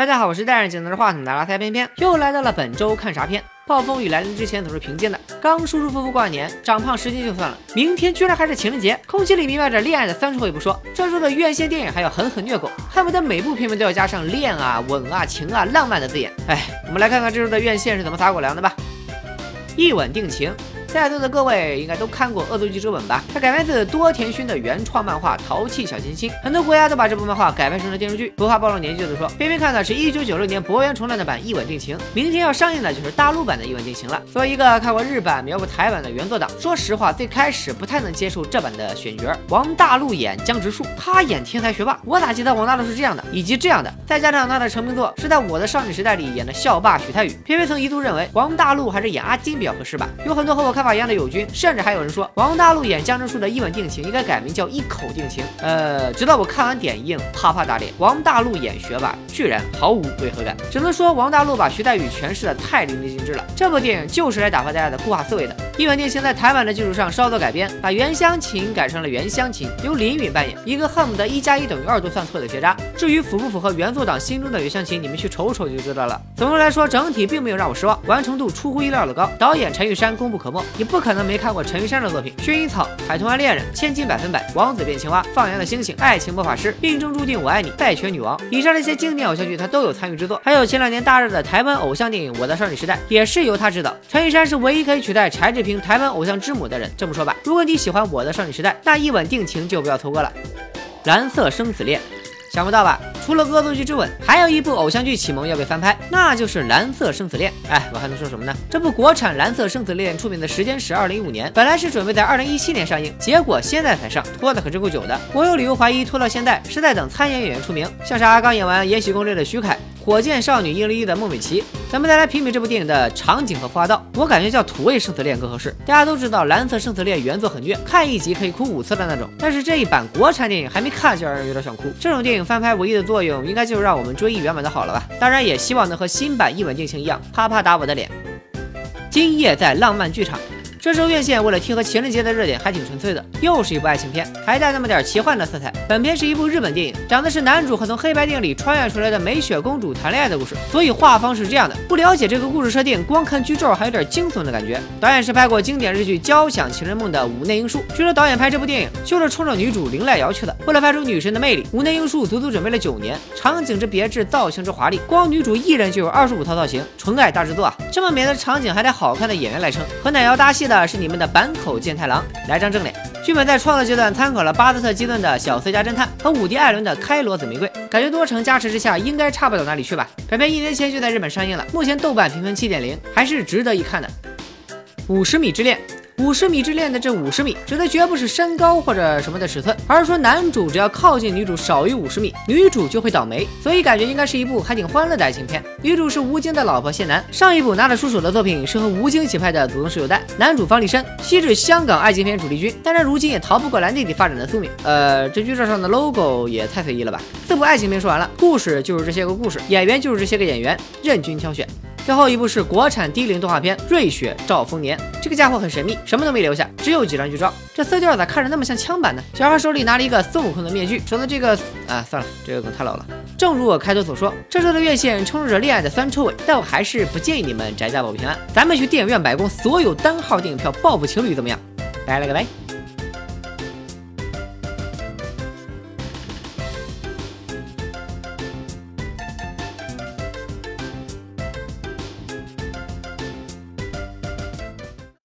大家好，我是戴着镜头的话筒的拉塞偏偏，又来到了本周看啥片。暴风雨来临之前总是平静的，刚舒舒服服过完年，长胖十斤就算了，明天居然还是情人节，空气里弥漫着恋爱的酸臭味不说，这周的院线电影还要狠狠虐狗，恨不得每部片名都要加上恋啊、吻啊、情啊、浪漫的字眼。哎，我们来看看这周的院线是怎么撒狗粮的吧。一吻定情。在座的各位应该都看过《恶作剧之吻》吧？它改编自多田薰的原创漫画《淘气小清新》，很多国家都把这部漫画改编成了电视剧。不怕暴露年纪的说，偏偏看的是一九九六年博元重来的版《一吻定情》，明天要上映的就是大陆版的《一吻定情》了。作为一个看过日版、瞄过台版的原作党，说实话，最开始不太能接受这版的选角。王大陆演江直树，他演天才学霸，我咋记得王大陆是这样的，以及这样的？再加上他的成名作是在我的少女时代里演的校霸许太宇，偏偏曾一度认为王大陆还是演阿金比较合适吧。有很多和我看法一样的友军。甚至还有人说，王大陆演江直树的一吻定情应该改名叫一口定情。呃，直到我看完点映，啪啪打脸。王大陆演学霸，居然毫无违和感。只能说王大陆把徐代宇诠释的太淋漓尽致了。这部电影就是来打发大家的固化思维的。一吻定情在台版的基础上稍作改编，把原乡情改成了原乡情，由林允扮演一个恨不得一加一等于二都算错的学渣。至于符不符合原作党心中的原乡情，你们去瞅瞅就知道了。总的来说，整体并没有让我失望，完成度出乎意料的高。导演陈玉珊功不可没，你不可能没看过陈玉珊的作品。薰衣草、海豚湾恋人、千金百分百、王子变青蛙、放羊的星星、爱情魔法师、命中注定我爱你、败犬女王，以上这些经典偶像剧他都有参与制作。还有前两年大热的台湾偶像电影《我的少女时代》，也是由他执导。陈玉珊是唯一可以取代柴智屏台湾偶像之母的人。这么说吧，如果你喜欢《我的少女时代》，那一吻定情就不要错过了。蓝色生死恋。想不到吧？除了《恶作剧之吻》，还有一部偶像剧启蒙要被翻拍，那就是《蓝色生死恋》。哎，我还能说什么呢？这部国产《蓝色生死恋》出品的时间是二零一五年，本来是准备在二零一七年上映，结果现在才上，拖的可真够久的。我有理由怀疑，拖到现在是在等参演演员出名，像是阿刚演完《延禧攻略》的徐凯。火箭少女伊丽的孟美岐，咱们再来评比这部电影的场景和花道，我感觉叫土味生死恋更合适。大家都知道《蓝色生死恋》原作很虐，看一集可以哭五次的那种，但是这一版国产电影还没看就让人有点想哭。这种电影翻拍唯一的作用，应该就是让我们追忆原版的好了吧？当然也希望能和新版一吻定情一样，啪啪打我的脸。今夜在浪漫剧场。这周院线为了贴合情人节的热点，还挺纯粹的，又是一部爱情片，还带那么点奇幻的色彩。本片是一部日本电影，讲的是男主和从黑白电影里穿越出来的美雪公主谈恋爱的故事。所以画风是这样的，不了解这个故事设定，光看剧照还有点惊悚的感觉。导演是拍过经典日剧《交响情人梦》的五内英树。据说导演拍这部电影就是冲着女主绫濑遥去的。为了拍出女神的魅力，五内英树足足准备了九年。场景之别致，造型之华丽，光女主一人就有二十五套造型，纯爱大制作啊！这么美的场景还得好看的演员来撑。和奶瑶搭戏的是你们的坂口健太郎，来张正脸。剧本在创作阶段参考了巴斯特基顿的《小最佳侦探》和伍迪艾伦的《开罗紫玫瑰》，感觉多重加持之下，应该差不到哪里去吧。本片一年前就在日本上映了，目前豆瓣评分七点零，还是值得一看的。五十米之恋。五十米之恋的这五十米，指的绝不是身高或者什么的尺寸，而是说男主只要靠近女主少于五十米，女主就会倒霉。所以感觉应该是一部还挺欢乐的爱情片。女主是吴京的老婆谢楠，上一部拿得出手的作品是和吴京一起拍的《祖宗十九代》，男主方力申，昔日香港爱情片主力军，但是如今也逃不过蓝弟弟发展的宿命。呃，这剧照上的 logo 也太随意了吧？四部爱情片说完了，故事就是这些个故事，演员就是这些个演员，任君挑选。最后一部是国产低龄动画片《瑞雪兆丰年》，这个家伙很神秘，什么都没留下，只有几张剧照。这色调咋看着那么像枪版呢？小孩手里拿了一个孙悟空的面具，说的这个啊，算了，这个梗太老了。正如我开头所说，这周的院线充斥着恋爱的酸臭味，但我还是不建议你们宅家保平安。咱们去电影院买光所有单号电影票报复情侣怎么样？拜了个拜。